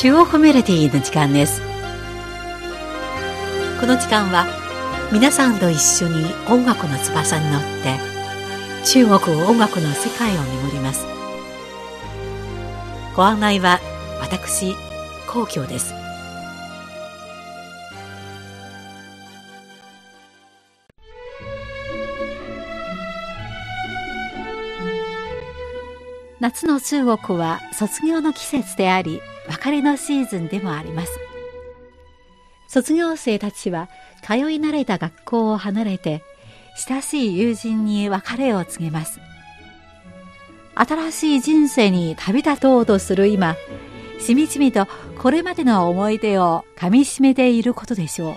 中央コミュニティの時間です。この時間は皆さんと一緒に音楽の翼に乗って中国音楽の世界を巡ります。ご案内は私皇居です。夏の中国は卒業の季節であり別れのシーズンでもあります。卒業生たちは通い慣れた学校を離れて親しい友人に別れを告げます。新しい人生に旅立とうとする今しみじみとこれまでの思い出をかみしめていることでしょう。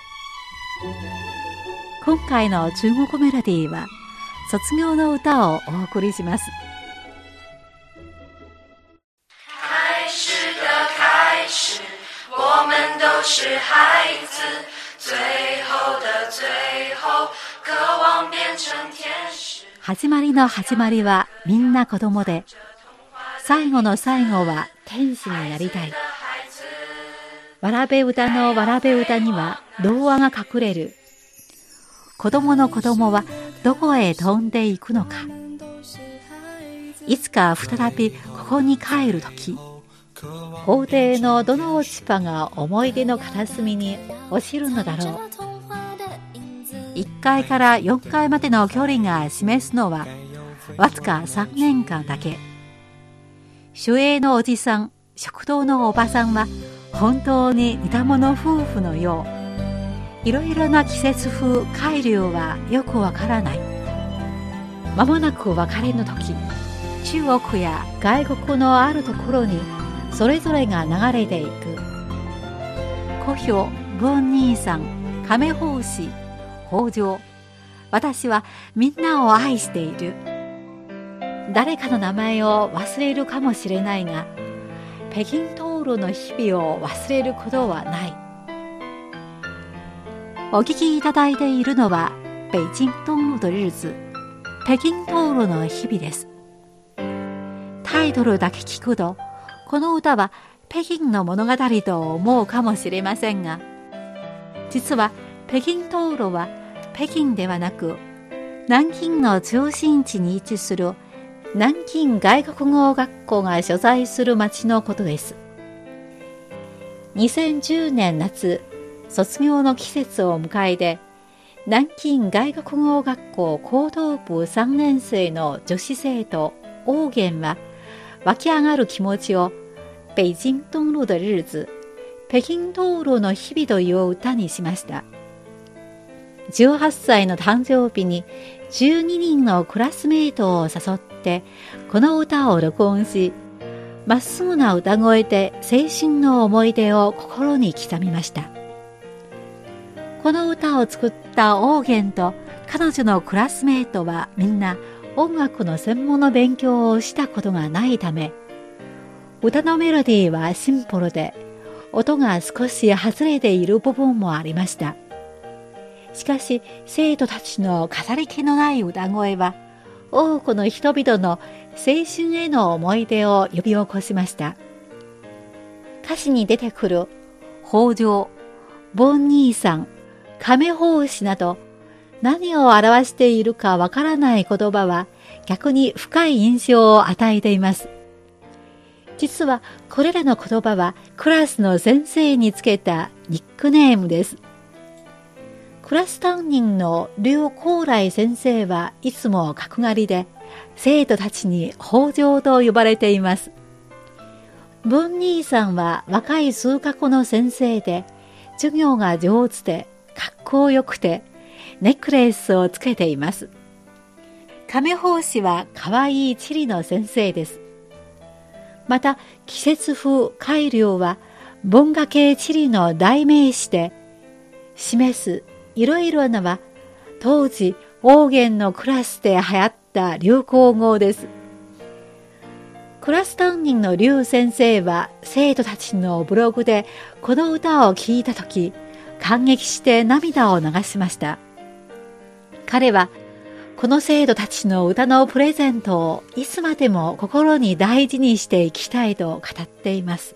今回の中国メロディーは卒業の歌をお送りします。始まりの始まりはみんな子供で、最後の最後は天使になりたい。わらべ歌のわらべ歌には童話が隠れる。子供の子供はどこへ飛んでいくのか。いつか再びここに帰るとき。法廷のどの落ち葉が思い出の片隅に落ちるのだろう1階から4階までの距離が示すのはわずか3年間だけ。守衛のおじさん食堂のおばさんは本当に似た者夫婦のよう。いろいろな季節風海流はよくわからない。まもなく別れの時中国や外国のあるところにそれぞれが流れていく。故郷文兄さん亀法師北条。私はみんなを愛している。誰かの名前を忘れるかもしれないが北京道路の日々を忘れることはない。お聞きいただいているのは北京道路的日子北京道路の日々です。タイトルだけ聞くとこの歌は北京の物語と思うかもしれませんが実は北京道路は北京ではなく南京の中心地に位置する南京外国語学校が所在する町のことです2010年夏卒業の季節を迎えて南京外国語学校高等部3年生の女子生徒王元は湧き上がる気持ちを北京東路的日子、北京道路の日々という歌にしました。18歳の誕生日に12人のクラスメートを誘ってこの歌を録音し、まっすぐな歌声で青春の思い出を心に刻みました。この歌を作ったオーゲンと彼女のクラスメートはみんな音楽の専門の勉強をしたことがないため、歌のメロディーはシンプルで、音が少し外れている部分もありました。しかし、生徒たちの飾り気のない歌声は、多くの人々の青春への思い出を呼び起こしました。歌詞に出てくる、北条、ボン兄さん、亀法師など、何を表しているかわからない言葉は逆に深い印象を与えています。実はこれらの言葉はクラスの先生につけたニックネームです。クラス担任の劉光来先生はいつも角刈りで生徒たちに北条と呼ばれています。文兄さんは若い数学の先生で授業が上手で格好良くてネックレスをつけています。亀法師は可愛い地理の先生です。また季節風改良は文化系地理の代名詞で示すいろいろなは当時方言のクラスで流行った流行語です。クラス担任の劉先生は生徒たちのブログでこの歌を聴いたとき感激して涙を流しました。彼はこの生徒たちの歌のプレゼントをいつまでも心に大事にしていきたいと語っています。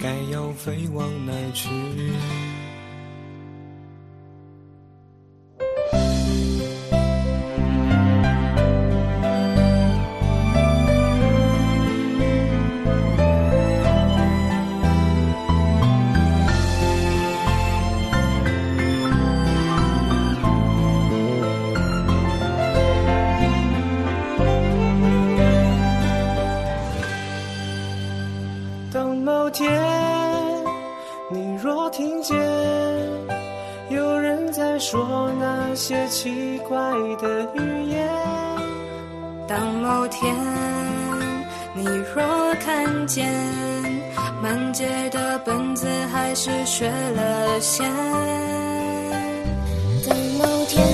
该要飞往哪儿去？满街的本子还是学了先，等某天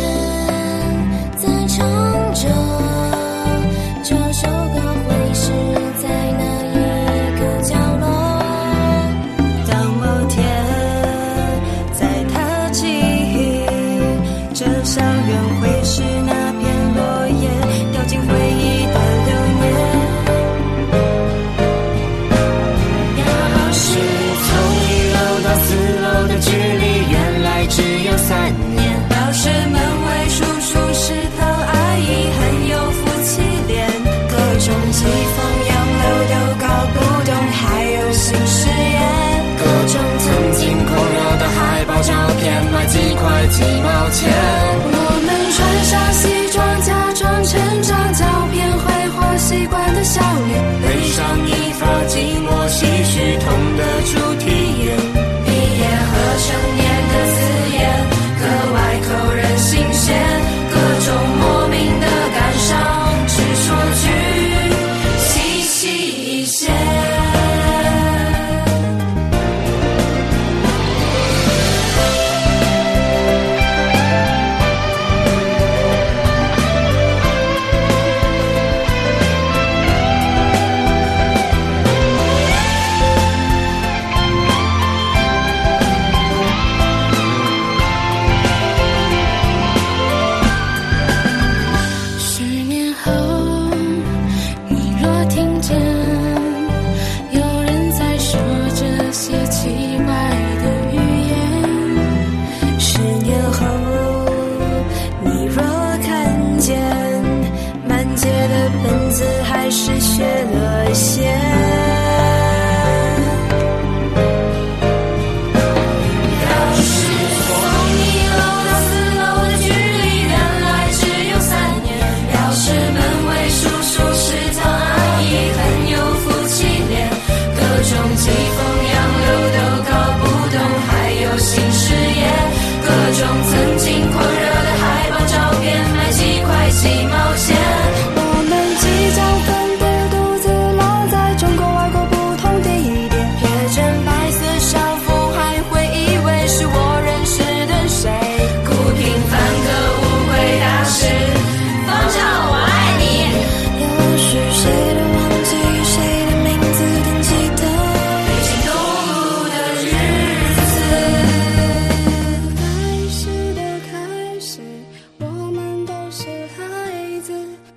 passion.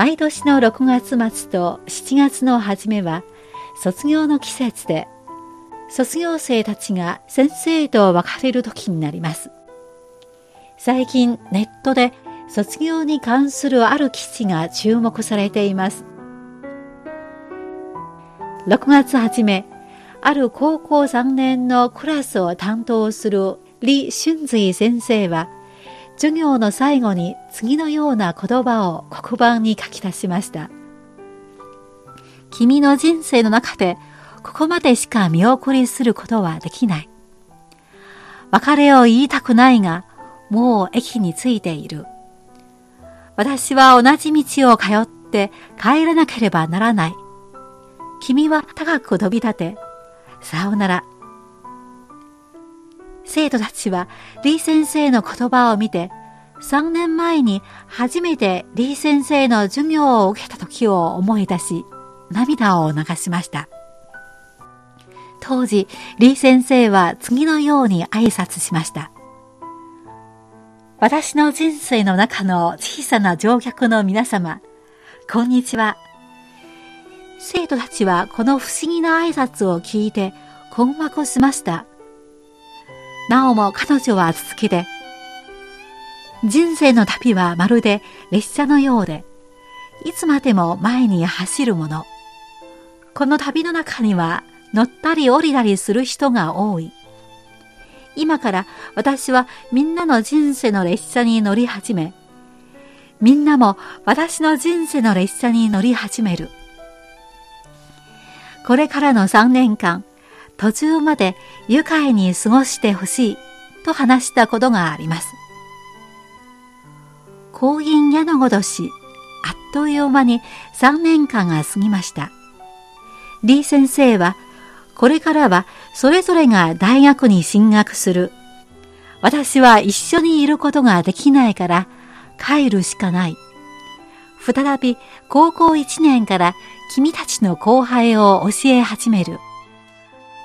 毎年の6月末と7月の初めは卒業の季節で卒業生たちが先生と別れる時になります。最近ネットで卒業に関するある記事が注目されています。6月初めある高校3年のクラスを担当する李春瑞先生は、授業の最後に次のような言葉を黒板に書き出しました。君の人生の中でここまでしか見送りすることはできない。別れを言いたくないが、もう駅に着いている。私は同じ道を通って帰らなければならない。君は高く飛び立て、さようなら。生徒たちは李先生の言葉を見て、3年前に初めて李先生の授業を受けた時を思い出し、涙を流しました。当時、李先生は次のように挨拶しました。私の人生の中の小さな乗客の皆様、こんにちは。生徒たちはこの不思議な挨拶を聞いて困惑しました。なおも彼女は続きで、人生の旅はまるで列車のようで、いつまでも前に走るもの。この旅の中には乗ったり降りたりする人が多い。今から私はみんなの人生の列車に乗り始め、みんなも私の人生の列車に乗り始める。これからの3年間、途中まで愉快に過ごしてほしいと話したことがあります。婚姻矢のごとし、あっという間に3年間が過ぎました。李先生はこれからはそれぞれが大学に進学する。私は一緒にいることができないから帰るしかない。再び高校1年から君たちの後輩を教え始める。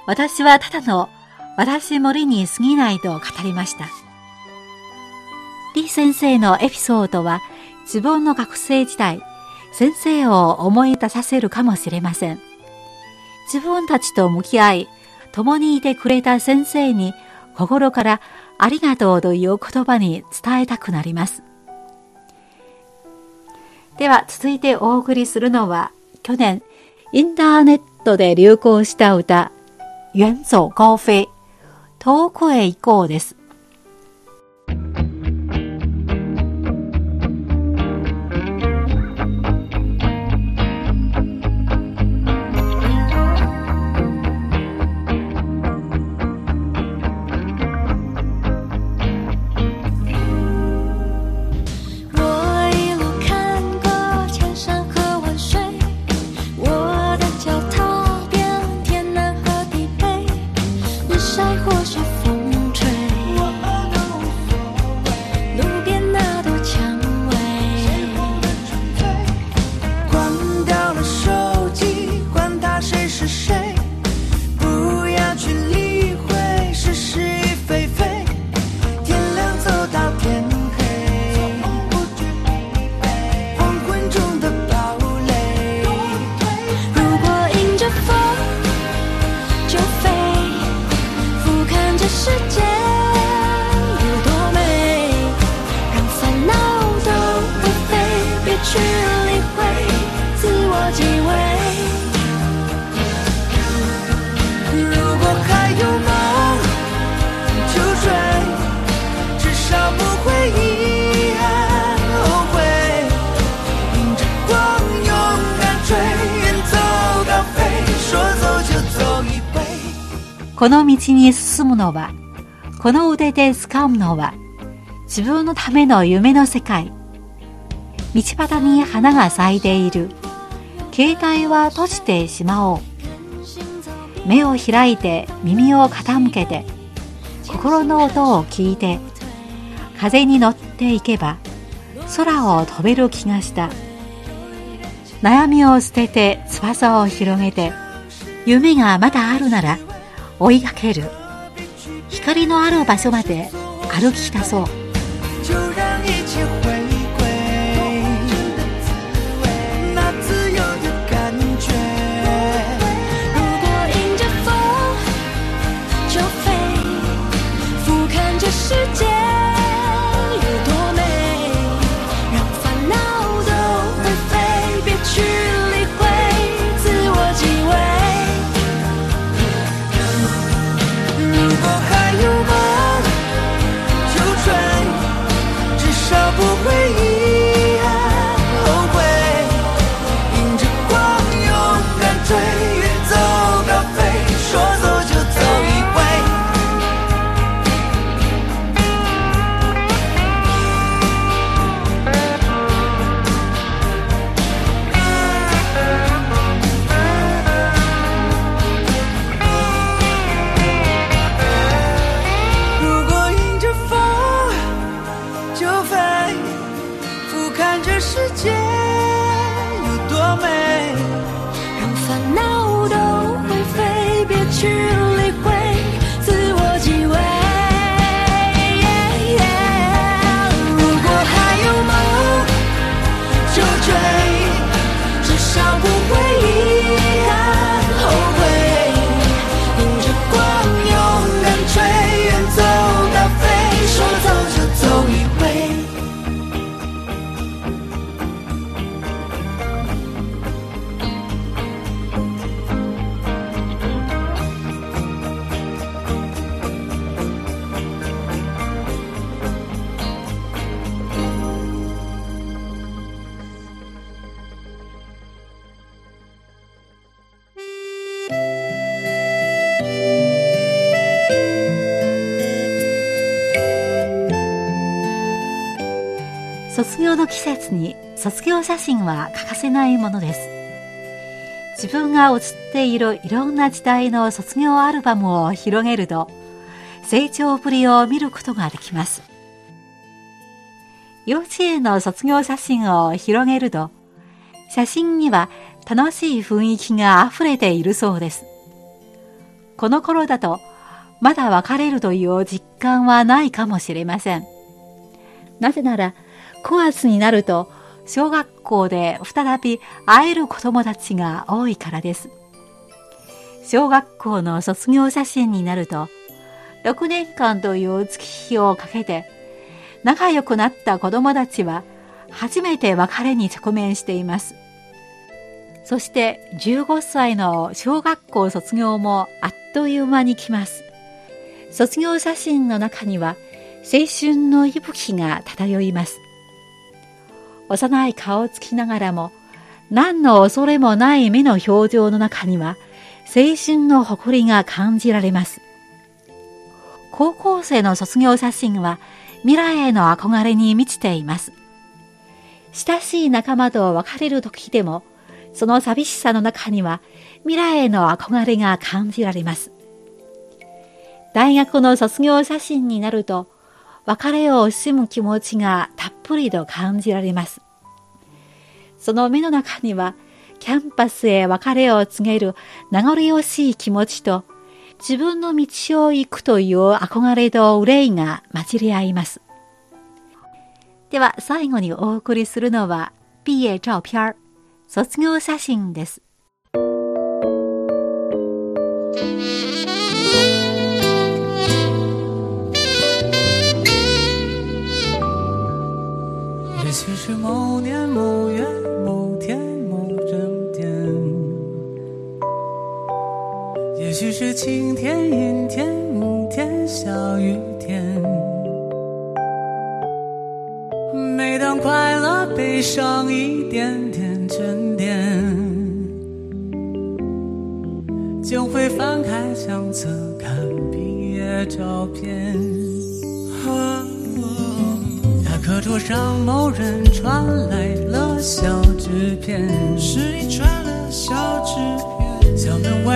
私はただの私森に過ぎないと語りました。李先生のエピソードは自分の学生時代、先生を思い出させるかもしれません。自分たちと向き合い、共にいてくれた先生に心からありがとうという言葉に伝えたくなります。では続いてお送りするのは去年インターネットで流行した歌遠走高飛遠くへ行こうです。この道に進むのは、この腕で掴むのは、自分のための夢の世界。道端に花が咲いている。携帯は閉じてしまおう。目を開いて耳を傾けて、心の音を聞いて、風に乗っていけば、空を飛べる気がした。悩みを捨てて翼を広げて、夢がまだあるなら、追いかける光のある場所まで歩き出そう世界有多美让烦恼。卒業の季節に卒業写真は欠かせないものです。自分が写っているいろんな時代の卒業アルバムを広げると、成長ぶりを見ることができます。幼稚園の卒業写真を広げると、写真には楽しい雰囲気が溢れているそうです。この頃だと、まだ別れるという実感はないかもしれません。なぜなら、9月になると、小学校で再び会える子供たちが多いからです。小学校の卒業写真になると、6年間という月日をかけて、仲良くなった子供たちは、初めて別れに直面しています。そして15歳の小学校卒業もあっという間に来ます。卒業写真の中には青春の息吹が漂います。幼い顔つきながらも何の恐れもない目の表情の中には青春の誇りが感じられます。高校生の卒業写真は未来への憧れに満ちています。親しい仲間と別れる時でもその寂しさの中には未来への憧れが感じられます。大学の卒業写真になると、別れを惜しむ気持ちがたっぷりと感じられます。その目の中には、キャンパスへ別れを告げる名残惜しい気持ちと、自分の道を行くという憧れと憂いが混じり合います。では最後にお送りするのは、毕业照片卒業写真です。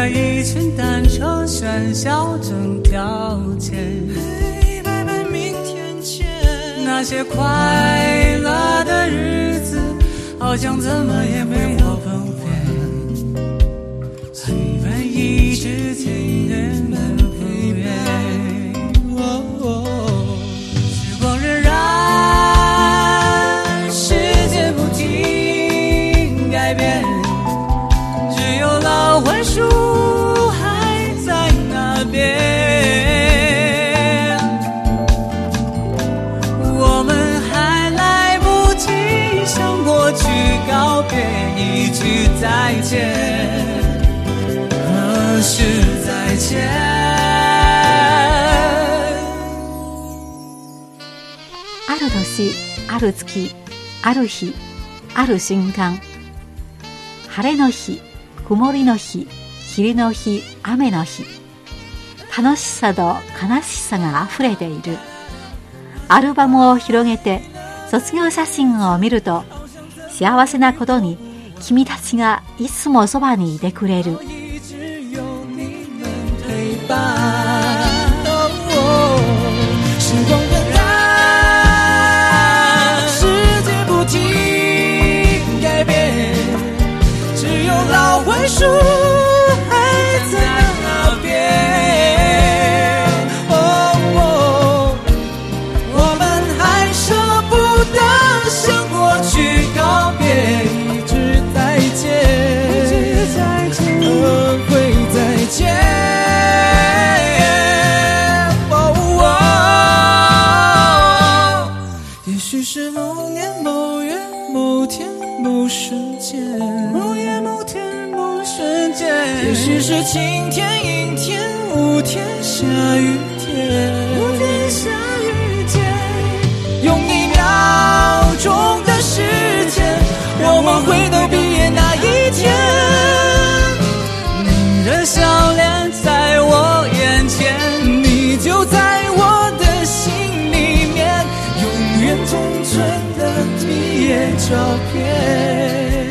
一群单车喧嚣整条街。嘿，拜拜，明天见。那些快乐的日子，好像怎么也没有崩变，还以为一直再见，何时再见？ある年、ある月、ある日、ある瞬間。晴れの日、曇りの日、霧の日、雨の日。楽しさと悲しさが溢れている。アルバムを広げて卒業写真を見ると、幸せなことに君たちがいつもそばにいてくれる。只有老槐树照片。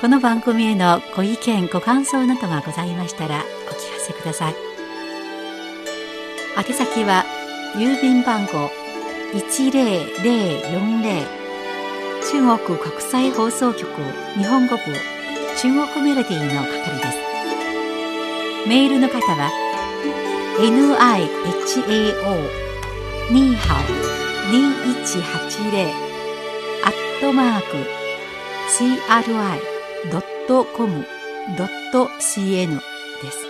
この番組へのご意見ご感想などがございましたらおせください。宛先は郵便番号10040中国国際放送局日本語部中国メロディーの係です。メールの方は nihao ニーハオ2180アットマーク CRI .com.cn です。